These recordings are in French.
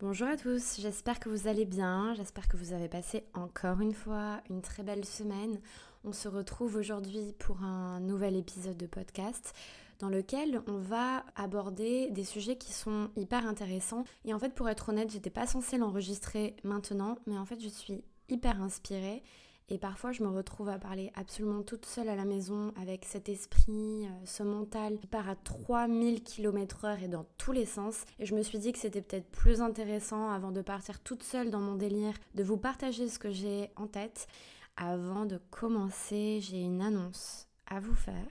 Bonjour à tous, j'espère que vous allez bien, j'espère que vous avez passé encore une fois une très belle semaine. On se retrouve aujourd'hui pour un nouvel épisode de podcast dans lequel on va aborder des sujets qui sont hyper intéressants. Et en fait, pour être honnête, j'étais pas censée l'enregistrer maintenant, mais en fait, je suis hyper inspirée et parfois, je me retrouve à parler absolument toute seule à la maison avec cet esprit, euh, ce mental qui part à 3000 km/h et dans tous les sens. Et je me suis dit que c'était peut-être plus intéressant, avant de partir toute seule dans mon délire, de vous partager ce que j'ai en tête. Avant de commencer, j'ai une annonce à vous faire.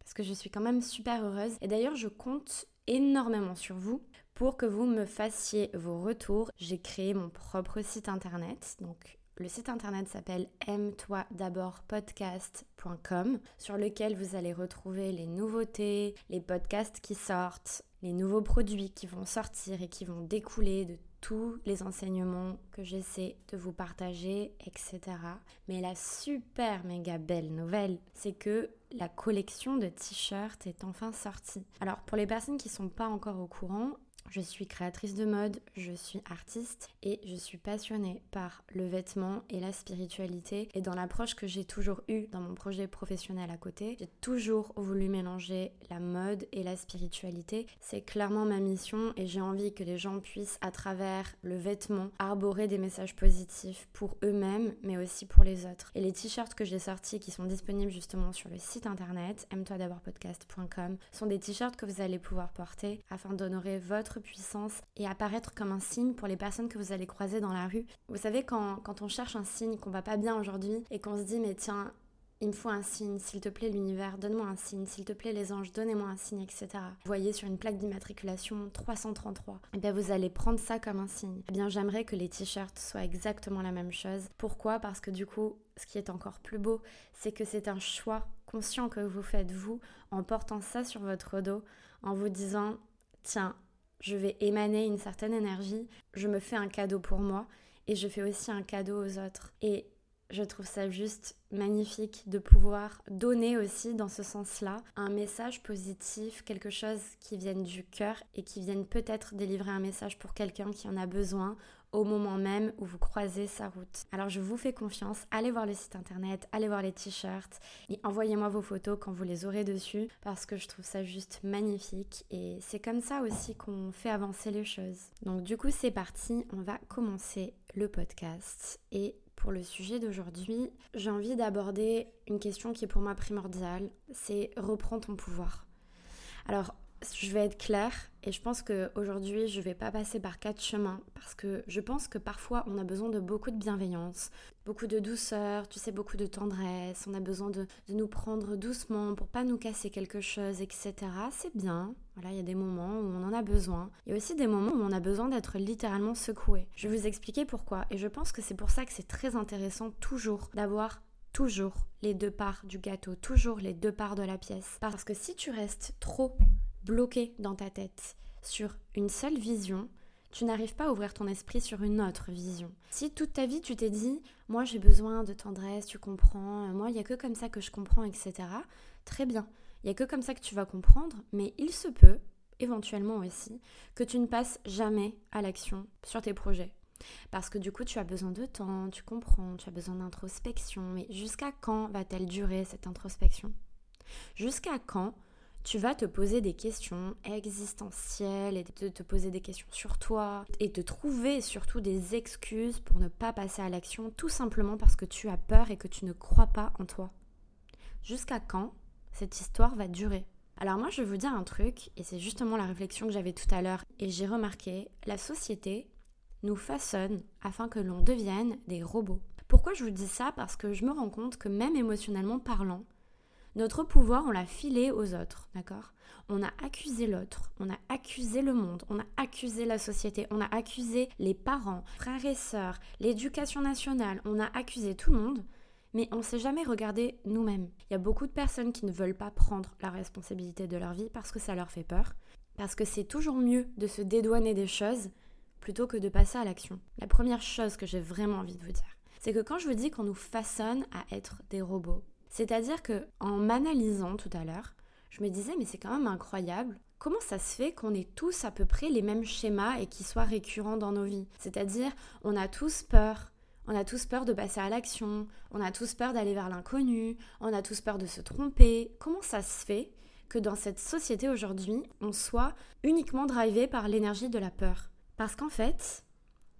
Parce que je suis quand même super heureuse. Et d'ailleurs, je compte énormément sur vous pour que vous me fassiez vos retours. J'ai créé mon propre site internet, donc le site internet s'appelle aime-toi d'abord podcast.com sur lequel vous allez retrouver les nouveautés, les podcasts qui sortent, les nouveaux produits qui vont sortir et qui vont découler de tous les enseignements que j'essaie de vous partager, etc. Mais la super méga belle nouvelle, c'est que la collection de t-shirts est enfin sortie. Alors pour les personnes qui ne sont pas encore au courant, je suis créatrice de mode, je suis artiste et je suis passionnée par le vêtement et la spiritualité. Et dans l'approche que j'ai toujours eue dans mon projet professionnel à côté, j'ai toujours voulu mélanger la mode et la spiritualité. C'est clairement ma mission et j'ai envie que les gens puissent, à travers le vêtement, arborer des messages positifs pour eux-mêmes, mais aussi pour les autres. Et les t-shirts que j'ai sortis qui sont disponibles justement sur le site internet aime-toi d'abord podcast.com sont des t-shirts que vous allez pouvoir porter afin d'honorer votre puissance et apparaître comme un signe pour les personnes que vous allez croiser dans la rue. Vous savez, quand, quand on cherche un signe qu'on va pas bien aujourd'hui et qu'on se dit, mais tiens, il me faut un signe, s'il te plaît l'univers, donne-moi un signe, s'il te plaît les anges, donnez-moi un signe, etc. Vous voyez sur une plaque d'immatriculation 333, et eh bien vous allez prendre ça comme un signe. Eh bien j'aimerais que les t-shirts soient exactement la même chose. Pourquoi? Parce que du coup, ce qui est encore plus beau, c'est que c'est un choix conscient que vous faites vous en portant ça sur votre dos, en vous disant, tiens, je vais émaner une certaine énergie, je me fais un cadeau pour moi et je fais aussi un cadeau aux autres. Et je trouve ça juste magnifique de pouvoir donner aussi dans ce sens-là un message positif, quelque chose qui vienne du cœur et qui vienne peut-être délivrer un message pour quelqu'un qui en a besoin au moment même où vous croisez sa route. Alors je vous fais confiance, allez voir le site internet, allez voir les t-shirts et envoyez-moi vos photos quand vous les aurez dessus parce que je trouve ça juste magnifique et c'est comme ça aussi qu'on fait avancer les choses. Donc du coup c'est parti, on va commencer le podcast et pour le sujet d'aujourd'hui, j'ai envie d'aborder une question qui est pour moi primordiale, c'est reprends ton pouvoir. Alors je vais être claire et je pense qu'aujourd'hui je vais pas passer par quatre chemins parce que je pense que parfois on a besoin de beaucoup de bienveillance, beaucoup de douceur, tu sais, beaucoup de tendresse, on a besoin de, nous prendre doucement pour pas nous casser quelque chose, etc. C'est bien, voilà, il y a des moments où on en a besoin. Il y a aussi des moments où on a besoin d'être littéralement secoué. Je vais vous expliquer pourquoi et je pense que c'est pour ça que c'est très intéressant toujours d'avoir toujours les deux parts du gâteau, toujours les deux parts de la pièce. Parce que si tu restes trop bloqué dans ta tête sur une seule vision, tu n'arrives pas à ouvrir ton esprit sur une autre vision. Si toute ta vie tu t'es dit, moi j'ai besoin de tendresse, tu comprends, moi il n'y a que comme ça que je comprends, etc. Très bien, il n'y a que comme ça que tu vas comprendre, mais il se peut, éventuellement aussi, que tu ne passes jamais à l'action sur tes projets. Parce que du coup, tu as besoin de temps, tu comprends, tu as besoin d'introspection. Mais jusqu'à quand va-t-elle durer cette introspection? Jusqu'à quand tu vas te poser des questions existentielles et te, poser des questions sur toi et te trouver surtout des excuses pour ne pas passer à l'action tout simplement parce que tu as peur et que tu ne crois pas en toi. Jusqu'à quand cette histoire va durer? Alors moi je vais vous dire un truc, et c'est justement la réflexion que j'avais tout à l'heure, et j'ai remarqué, la société nous façonne afin que l'on devienne des robots. Pourquoi je vous dis ça? Parce que je me rends compte que même émotionnellement parlant, notre pouvoir, on l'a filé aux autres, d'accord? On a accusé l'autre, on a accusé le monde, on a accusé la société, on a accusé les parents, frères et sœurs, l'éducation nationale, on a accusé tout le monde, mais on ne s'est jamais regardé nous-mêmes. Il y a beaucoup de personnes qui ne veulent pas prendre la responsabilité de leur vie parce que ça leur fait peur, parce que c'est toujours mieux de se dédouaner des choses plutôt que de passer à l'action. La première chose que j'ai vraiment envie de vous dire, c'est que quand je vous dis qu'on nous façonne à être des robots, c'est-à-dire que en m'analysant tout à l'heure, je me disais mais c'est quand même incroyable comment ça se fait qu'on ait tous à peu près les mêmes schémas et qui soient récurrents dans nos vies? C'est-à-dire, on a tous peur. On a tous peur de passer à l'action, on a tous peur d'aller vers l'inconnu, on a tous peur de se tromper. Comment ça se fait que dans cette société aujourd'hui, on soit uniquement drivé par l'énergie de la peur? Parce qu'en fait,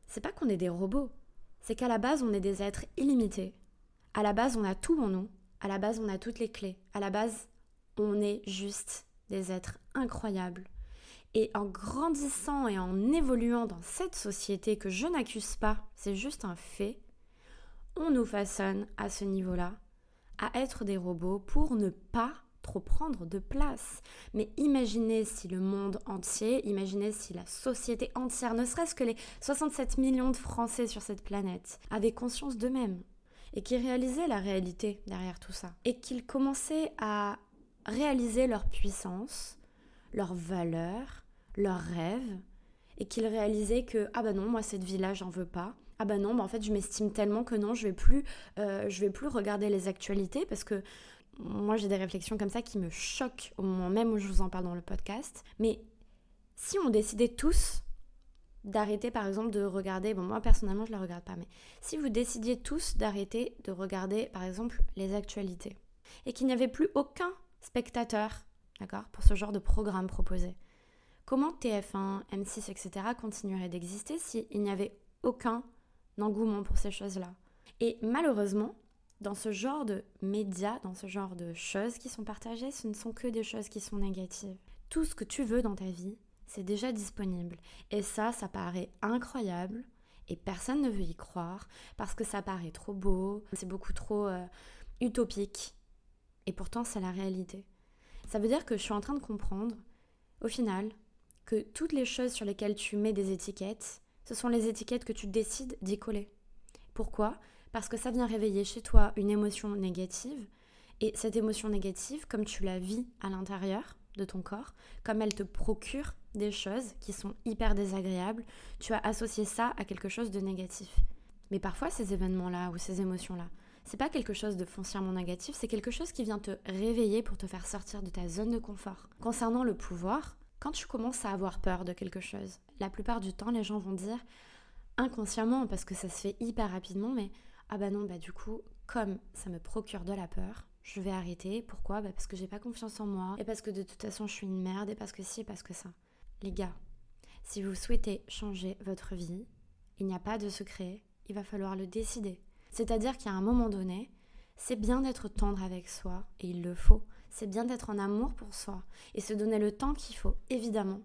c'est pas qu'on est des robots, c'est qu'à la base, on est des êtres illimités. À la base, on a tout en nous. À la base, on a toutes les clés. À la base, on est juste des êtres incroyables. Et en grandissant et en évoluant dans cette société que je n'accuse pas, c'est juste un fait, on nous façonne à ce niveau-là à être des robots pour ne pas trop prendre de place. Mais imaginez si le monde entier, imaginez si la société entière, ne serait-ce que les 67 millions de Français sur cette planète, avaient conscience d'eux-mêmes et qui réalisaient la réalité derrière tout ça. Et qu'ils commençaient à réaliser leur puissance, leur valeur, leurs rêves, et qu'ils réalisaient que ah bah non, moi cette vie-là, j'en veux pas. Ah bah non, bah en fait je m'estime tellement que non, je vais plus, euh, je vais plus regarder les actualités parce que moi j'ai des réflexions comme ça qui me choquent au moment même où je vous en parle dans le podcast. Mais si on décidait tous d'arrêter par exemple de regarder, bon moi personnellement je ne la regarde pas, mais si vous décidiez tous d'arrêter de regarder par exemple les actualités et qu'il n'y avait plus aucun spectateur, d'accord, pour ce genre de programme proposé, comment TF1, M6, etc. continueraient d'exister s'il n'y avait aucun engouement pour ces choses-là? Et malheureusement, dans ce genre de médias, dans ce genre de choses qui sont partagées, ce ne sont que des choses qui sont négatives. Tout ce que tu veux dans ta vie, c'est déjà disponible. Et ça, ça paraît incroyable. Et personne ne veut y croire parce que ça paraît trop beau, c'est beaucoup trop euh, utopique. Et pourtant, c'est la réalité. Ça veut dire que je suis en train de comprendre, au final, que toutes les choses sur lesquelles tu mets des étiquettes, ce sont les étiquettes que tu décides d'y coller. Pourquoi? Parce que ça vient réveiller chez toi une émotion négative. Et cette émotion négative, comme tu la vis à l'intérieur de ton corps, comme elle te procure des choses qui sont hyper désagréables, tu as associé ça à quelque chose de négatif. Mais parfois, ces événements-là ou ces émotions-là, c'est pas quelque chose de foncièrement négatif, c'est quelque chose qui vient te réveiller pour te faire sortir de ta zone de confort. Concernant le pouvoir, quand tu commences à avoir peur de quelque chose, la plupart du temps, les gens vont dire inconsciemment, parce que ça se fait hyper rapidement, mais ah bah non, bah du coup, comme ça me procure de la peur, je vais arrêter. Pourquoi? Bah Parce que j'ai pas confiance en moi, et parce que de toute façon je suis une merde, et parce que si, et parce que ça. Les gars, si vous souhaitez changer votre vie, il n'y a pas de secret, il va falloir le décider. C'est-à-dire qu'à un moment donné, c'est bien d'être tendre avec soi, et il le faut. C'est bien d'être en amour pour soi, et se donner le temps qu'il faut, évidemment.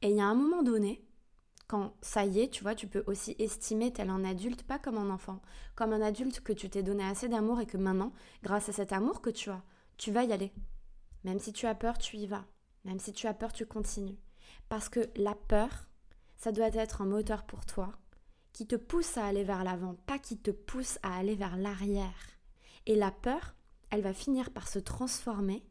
Et il y a un moment donné, quand ça y est, tu vois, tu peux aussi estimer tel un adulte, pas comme un enfant, comme un adulte que tu t'es donné assez d'amour et que maintenant, grâce à cet amour que tu as, tu vas y aller. Même si tu as peur, tu y vas. Même si tu as peur, tu continues. Parce que la peur, ça doit être un moteur pour toi qui te pousse à aller vers l'avant, pas qui te pousse à aller vers l'arrière. Et la peur, elle va finir par se transformer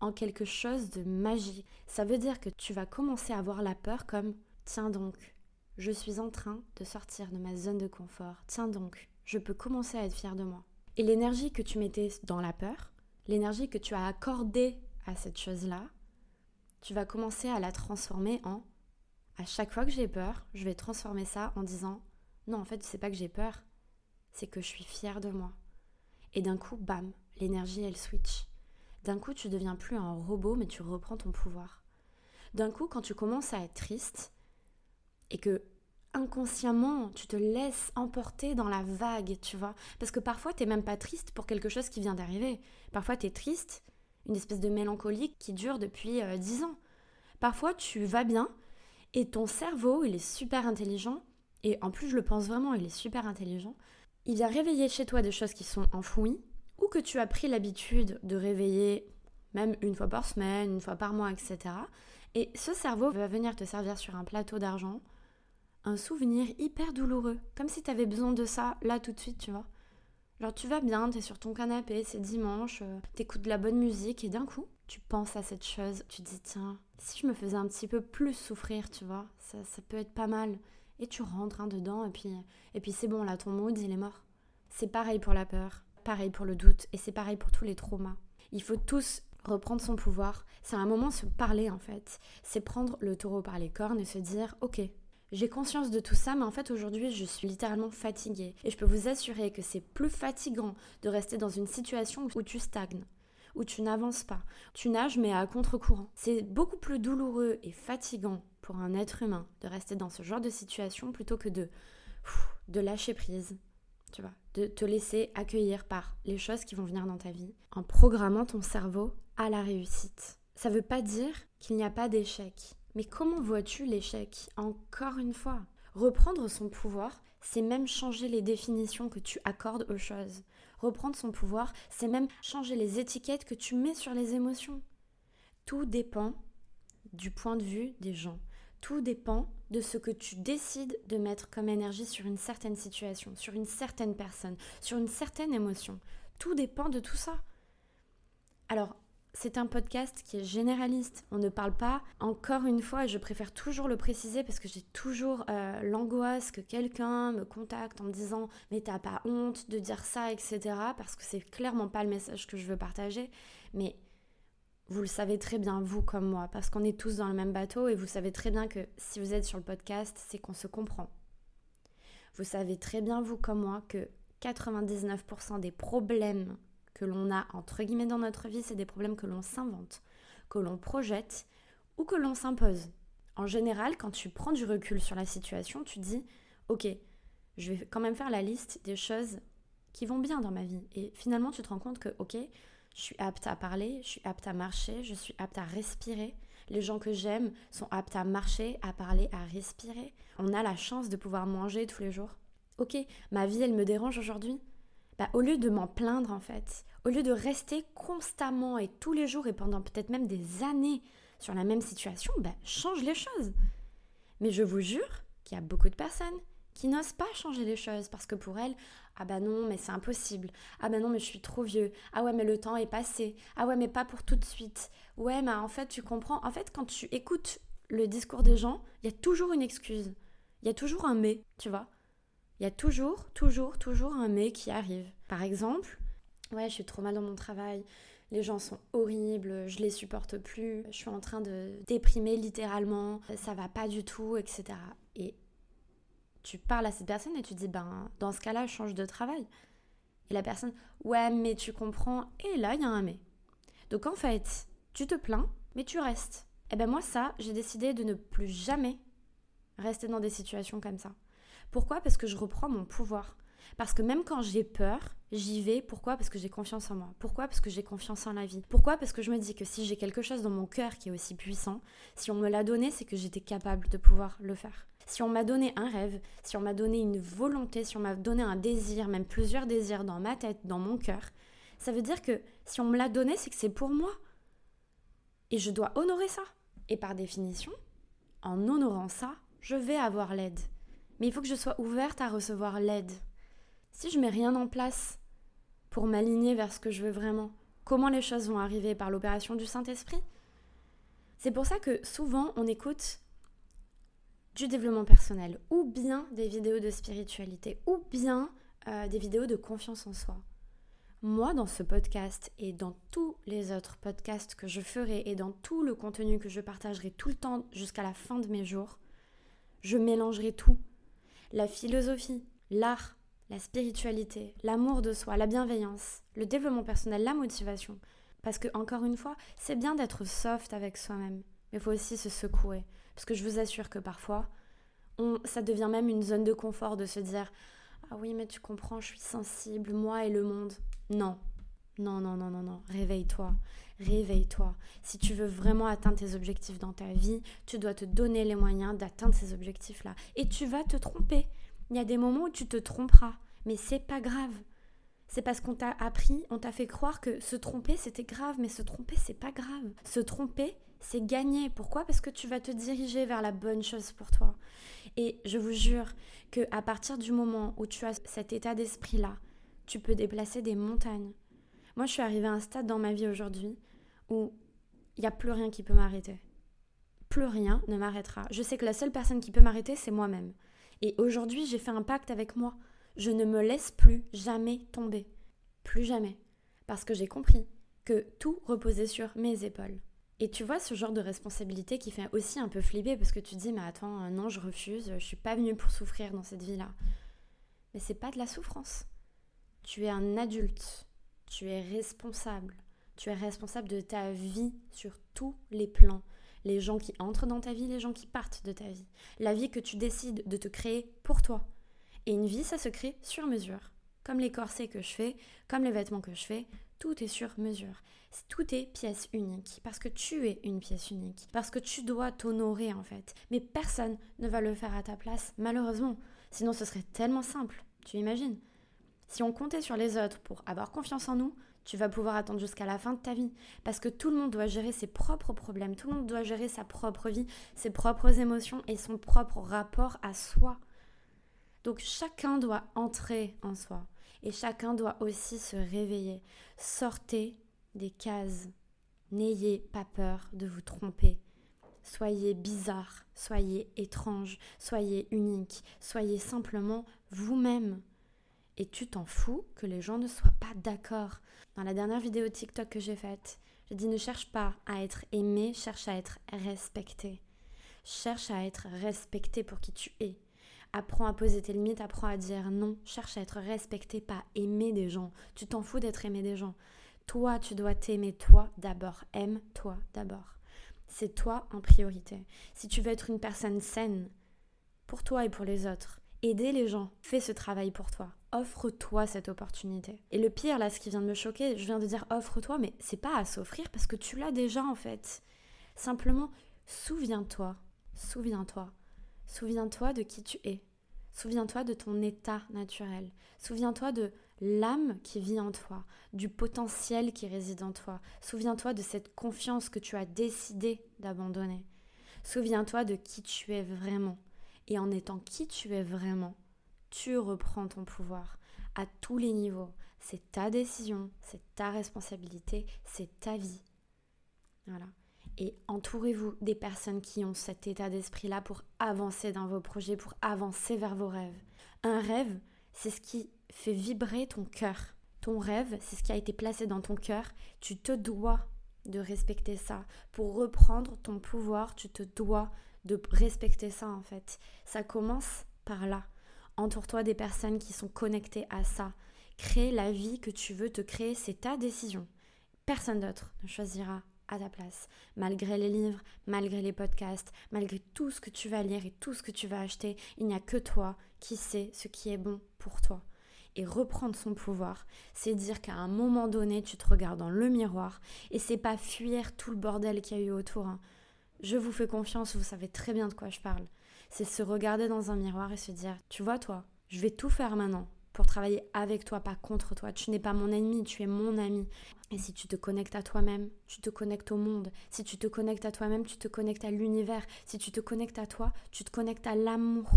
en quelque chose de magique. Ça veut dire que tu vas commencer à voir la peur comme tiens donc, je suis en train de sortir de ma zone de confort. Tiens donc, je peux commencer à être fière de moi. Et l'énergie que tu mettais dans la peur, l'énergie que tu as accordée à cette chose-là, tu vas commencer à la transformer en à chaque fois que j'ai peur, je vais transformer ça en disant non, en fait, c'est pas que j'ai peur, c'est que je suis fière de moi. Et d'un coup, bam, l'énergie, elle switch. D'un coup, tu deviens plus un robot, mais tu reprends ton pouvoir. D'un coup, quand tu commences à être triste et que inconsciemment, tu te laisses emporter dans la vague, tu vois. Parce que parfois, tu n'es même pas triste pour quelque chose qui vient d'arriver. Parfois, tu es triste, une espèce de mélancolie qui dure depuis euh, dix ans. Parfois, tu vas bien et ton cerveau, il est super intelligent et en plus je le pense vraiment, il est super intelligent, il vient réveiller chez toi des choses qui sont enfouies, ou que tu as pris l'habitude de réveiller même une fois par semaine, une fois par mois, etc. Et ce cerveau va venir te servir sur un plateau d'argent un souvenir hyper douloureux, comme si tu avais besoin de ça là tout de suite, tu vois. Genre tu vas bien, t'es sur ton canapé, c'est dimanche, euh, t'écoutes de la bonne musique et d'un coup, tu penses à cette chose, tu te dis tiens, si je me faisais un petit peu plus souffrir, tu vois, ça, ça peut être pas mal et tu rentres hein, dedans et puis, et puis c'est bon, là ton mood il est mort. C'est pareil pour la peur, pareil pour le doute et c'est pareil pour tous les traumas. Il faut tous reprendre son pouvoir, c'est un moment se parler en fait. C'est prendre le taureau par les cornes et se dire ok, j'ai conscience de tout ça, mais en fait aujourd'hui je suis littéralement fatiguée. Et je peux vous assurer que c'est plus fatigant de rester dans une situation où tu stagnes, où tu n'avances pas. Tu nages mais à contre-courant. C'est beaucoup plus douloureux et fatigant pour un être humain de rester dans ce genre de situation plutôt que de, de lâcher prise, tu vois, de te laisser accueillir par les choses qui vont venir dans ta vie en programmant ton cerveau à la réussite. Ça ne veut pas dire qu'il n'y a pas d'échec. Mais comment vois-tu l'échec Encore une fois, reprendre son pouvoir, c'est même changer les définitions que tu accordes aux choses. Reprendre son pouvoir, c'est même changer les étiquettes que tu mets sur les émotions. Tout dépend du point de vue des gens. Tout dépend de ce que tu décides de mettre comme énergie sur une certaine situation, sur une certaine personne, sur une certaine émotion. Tout dépend de tout ça. Alors, c'est un podcast qui est généraliste. On ne parle pas, encore une fois, et je préfère toujours le préciser parce que j'ai toujours euh, l'angoisse que quelqu'un me contacte en me disant Mais t'as pas honte de dire ça, etc. Parce que c'est clairement pas le message que je veux partager. Mais vous le savez très bien, vous comme moi, parce qu'on est tous dans le même bateau et vous savez très bien que si vous êtes sur le podcast, c'est qu'on se comprend. Vous savez très bien, vous comme moi, que 99% des problèmes que l'on a entre guillemets dans notre vie, c'est des problèmes que l'on s'invente, que l'on projette ou que l'on s'impose. En général, quand tu prends du recul sur la situation, tu dis OK, je vais quand même faire la liste des choses qui vont bien dans ma vie. Et finalement, tu te rends compte que OK, je suis apte à parler, je suis apte à marcher, je suis apte à respirer. Les gens que j'aime sont aptes à marcher, à parler, à respirer. On a la chance de pouvoir manger tous les jours. Ok, ma vie, elle me dérange aujourd'hui. Bah, au lieu de m'en plaindre en fait, au lieu de rester constamment et tous les jours et pendant peut-être même des années sur la même situation, bah, change les choses. Mais je vous jure qu'il y a beaucoup de personnes qui n'osent pas changer les choses parce que pour elles, ah bah non, mais c'est impossible. Ah bah non, mais je suis trop vieux. Ah ouais, mais le temps est passé. Ah ouais, mais pas pour tout de suite. Ouais, mais en fait, tu comprends. En fait, quand tu écoutes le discours des gens, il y a toujours une excuse. Il y a toujours un mais, tu vois. Il y a toujours, toujours, toujours un mais qui arrive. Par exemple, ouais, je suis trop mal dans mon travail, les gens sont horribles, je les supporte plus, je suis en train de déprimer littéralement, ça va pas du tout, etc. Et tu parles à cette personne et tu dis, ben, dans ce cas-là, change de travail. Et la personne, ouais, mais tu comprends, et là, il y a un mais. Donc en fait, tu te plains, mais tu restes. Et ben moi, ça, j'ai décidé de ne plus jamais rester dans des situations comme ça. Pourquoi? Parce que je reprends mon pouvoir. Parce que même quand j'ai peur, j'y vais. Pourquoi? Parce que j'ai confiance en moi. Pourquoi? Parce que j'ai confiance en la vie. Pourquoi? Parce que je me dis que si j'ai quelque chose dans mon cœur qui est aussi puissant, si on me l'a donné, c'est que j'étais capable de pouvoir le faire. Si on m'a donné un rêve, si on m'a donné une volonté, si on m'a donné un désir, même plusieurs désirs dans ma tête, dans mon cœur, ça veut dire que si on me l'a donné, c'est que c'est pour moi. Et je dois honorer ça. Et par définition, en honorant ça, je vais avoir l'aide. Mais il faut que je sois ouverte à recevoir l'aide. Si je mets rien en place pour m'aligner vers ce que je veux vraiment, comment les choses vont arriver par l'opération du Saint-Esprit? C'est pour ça que souvent on écoute du développement personnel, ou bien des vidéos de spiritualité, ou bien euh, des vidéos de confiance en soi. Moi, dans ce podcast et dans tous les autres podcasts que je ferai et dans tout le contenu que je partagerai tout le temps jusqu'à la fin de mes jours, je mélangerai tout. La philosophie, l'art, la spiritualité, l'amour de soi, la bienveillance, le développement personnel, la motivation. Parce que, encore une fois, c'est bien d'être soft avec soi-même, mais il faut aussi se secouer. Parce que je vous assure que parfois, ça devient même une zone de confort de se dire Ah oui, mais tu comprends, je suis sensible, moi et le monde. Non, non, non, non, non, non. Réveille-toi. Réveille-toi. Si tu veux vraiment atteindre tes objectifs dans ta vie, tu dois te donner les moyens d'atteindre ces objectifs-là. Et tu vas te tromper. Il y a des moments où tu te tromperas, mais c'est pas grave. C'est parce qu'on t'a appris, on t'a fait croire que se tromper c'était grave, mais se tromper c'est pas grave. Se tromper c'est gagner. Pourquoi? Parce que tu vas te diriger vers la bonne chose pour toi. Et je vous jure que à partir du moment où tu as cet état d'esprit là, tu peux déplacer des montagnes. Moi, je suis arrivée à un stade dans ma vie aujourd'hui où il n'y a plus rien qui peut m'arrêter. Plus rien ne m'arrêtera. Je sais que la seule personne qui peut m'arrêter, c'est moi-même. Et aujourd'hui, j'ai fait un pacte avec moi. Je ne me laisse plus jamais tomber. Plus jamais. Parce que j'ai compris que tout reposait sur mes épaules. Et tu vois ce genre de responsabilité qui fait aussi un peu flipper parce que tu dis mais attends, non, je refuse, je suis pas venue pour souffrir dans cette vie-là. Mais c'est pas de la souffrance. Tu es un adulte, tu es responsable. Tu es responsable de ta vie sur tous les plans. Les gens qui entrent dans ta vie, les gens qui partent de ta vie. La vie que tu décides de te créer pour toi. Et une vie, ça se crée sur mesure. Comme les corsets que je fais, comme les vêtements que je fais, tout est sur mesure. Tout est pièce unique. Parce que tu es une pièce unique. Parce que tu dois t'honorer en fait. Mais personne ne va le faire à ta place, malheureusement. Sinon, ce serait tellement simple. Tu imagines? Si on comptait sur les autres pour avoir confiance en nous, tu vas pouvoir attendre jusqu'à la fin de ta vie. Parce que tout le monde doit gérer ses propres problèmes, tout le monde doit gérer sa propre vie, ses propres émotions et son propre rapport à soi. Donc chacun doit entrer en soi et chacun doit aussi se réveiller. Sortez des cases. N'ayez pas peur de vous tromper. Soyez bizarre, soyez étrange, soyez unique, soyez simplement vous-même. Et tu t'en fous que les gens ne soient pas d'accord. Dans la dernière vidéo TikTok que j'ai faite, j'ai dit ne cherche pas à être aimé, cherche à être respecté. Cherche à être respecté pour qui tu es. Apprends à poser tes limites, apprends à dire non. Cherche à être respecté, pas aimer des gens. Tu t'en fous d'être aimé des gens. Toi, tu dois t'aimer toi d'abord. Aime-toi d'abord. C'est toi en priorité. Si tu veux être une personne saine, pour toi et pour les autres, aider les gens, fais ce travail pour toi offre-toi cette opportunité. Et le pire, là, ce qui vient de me choquer, je viens de dire offre-toi, mais c'est pas à s'offrir parce que tu l'as déjà en fait. Simplement, souviens-toi, souviens-toi, souviens-toi de qui tu es. Souviens-toi de ton état naturel. Souviens-toi de l'âme qui vit en toi, du potentiel qui réside en toi. Souviens-toi de cette confiance que tu as décidé d'abandonner. Souviens-toi de qui tu es vraiment. Et en étant qui tu es vraiment, tu reprends ton pouvoir à tous les niveaux. C'est ta décision, c'est ta responsabilité, c'est ta vie. Voilà. Et entourez-vous des personnes qui ont cet état d'esprit-là pour avancer dans vos projets, pour avancer vers vos rêves. Un rêve, c'est ce qui fait vibrer ton cœur. Ton rêve, c'est ce qui a été placé dans ton cœur. Tu te dois de respecter ça. Pour reprendre ton pouvoir, tu te dois de respecter ça en fait. Ça commence par là. Entoure-toi des personnes qui sont connectées à ça. Crée la vie que tu veux te créer, c'est ta décision. Personne d'autre ne choisira à ta place. Malgré les livres, malgré les podcasts, malgré tout ce que tu vas lire et tout ce que tu vas acheter, il n'y a que toi qui sais ce qui est bon pour toi. Et reprendre son pouvoir, c'est dire qu'à un moment donné, tu te regardes dans le miroir et c'est pas fuir tout le bordel qu'il y a eu autour. Hein. Je vous fais confiance, vous savez très bien de quoi je parle c'est se regarder dans un miroir et se dire, tu vois toi, je vais tout faire maintenant pour travailler avec toi, pas contre toi. Tu n'es pas mon ennemi, tu es mon ami. Et si tu te connectes à toi-même, tu te connectes au monde. Si tu te connectes à toi-même, tu te connectes à l'univers. Si tu te connectes à toi, tu te connectes à l'amour,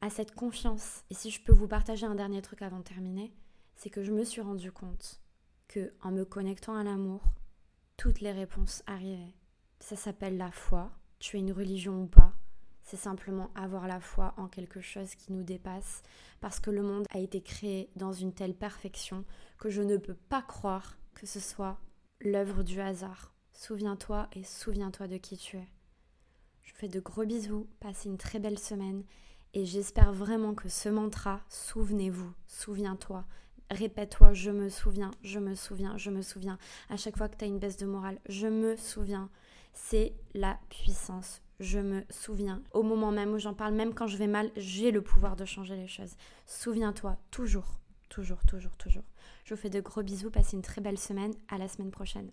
à cette confiance. Et si je peux vous partager un dernier truc avant de terminer, c'est que je me suis rendu compte que en me connectant à l'amour, toutes les réponses arrivaient. Ça s'appelle la foi. Tu es une religion ou pas c'est simplement avoir la foi en quelque chose qui nous dépasse, parce que le monde a été créé dans une telle perfection que je ne peux pas croire que ce soit l'œuvre du hasard. Souviens-toi et souviens-toi de qui tu es. Je vous fais de gros bisous, passez une très belle semaine et j'espère vraiment que ce mantra, souvenez-vous, souviens-toi, répète-toi, je me souviens, je me souviens, je me souviens. À chaque fois que tu as une baisse de morale, je me souviens. C'est la puissance je me souviens. Au moment même où j'en parle, même quand je vais mal, j'ai le pouvoir de changer les choses. Souviens-toi, toujours, toujours, toujours, toujours. Je vous fais de gros bisous, passez une très belle semaine, à la semaine prochaine.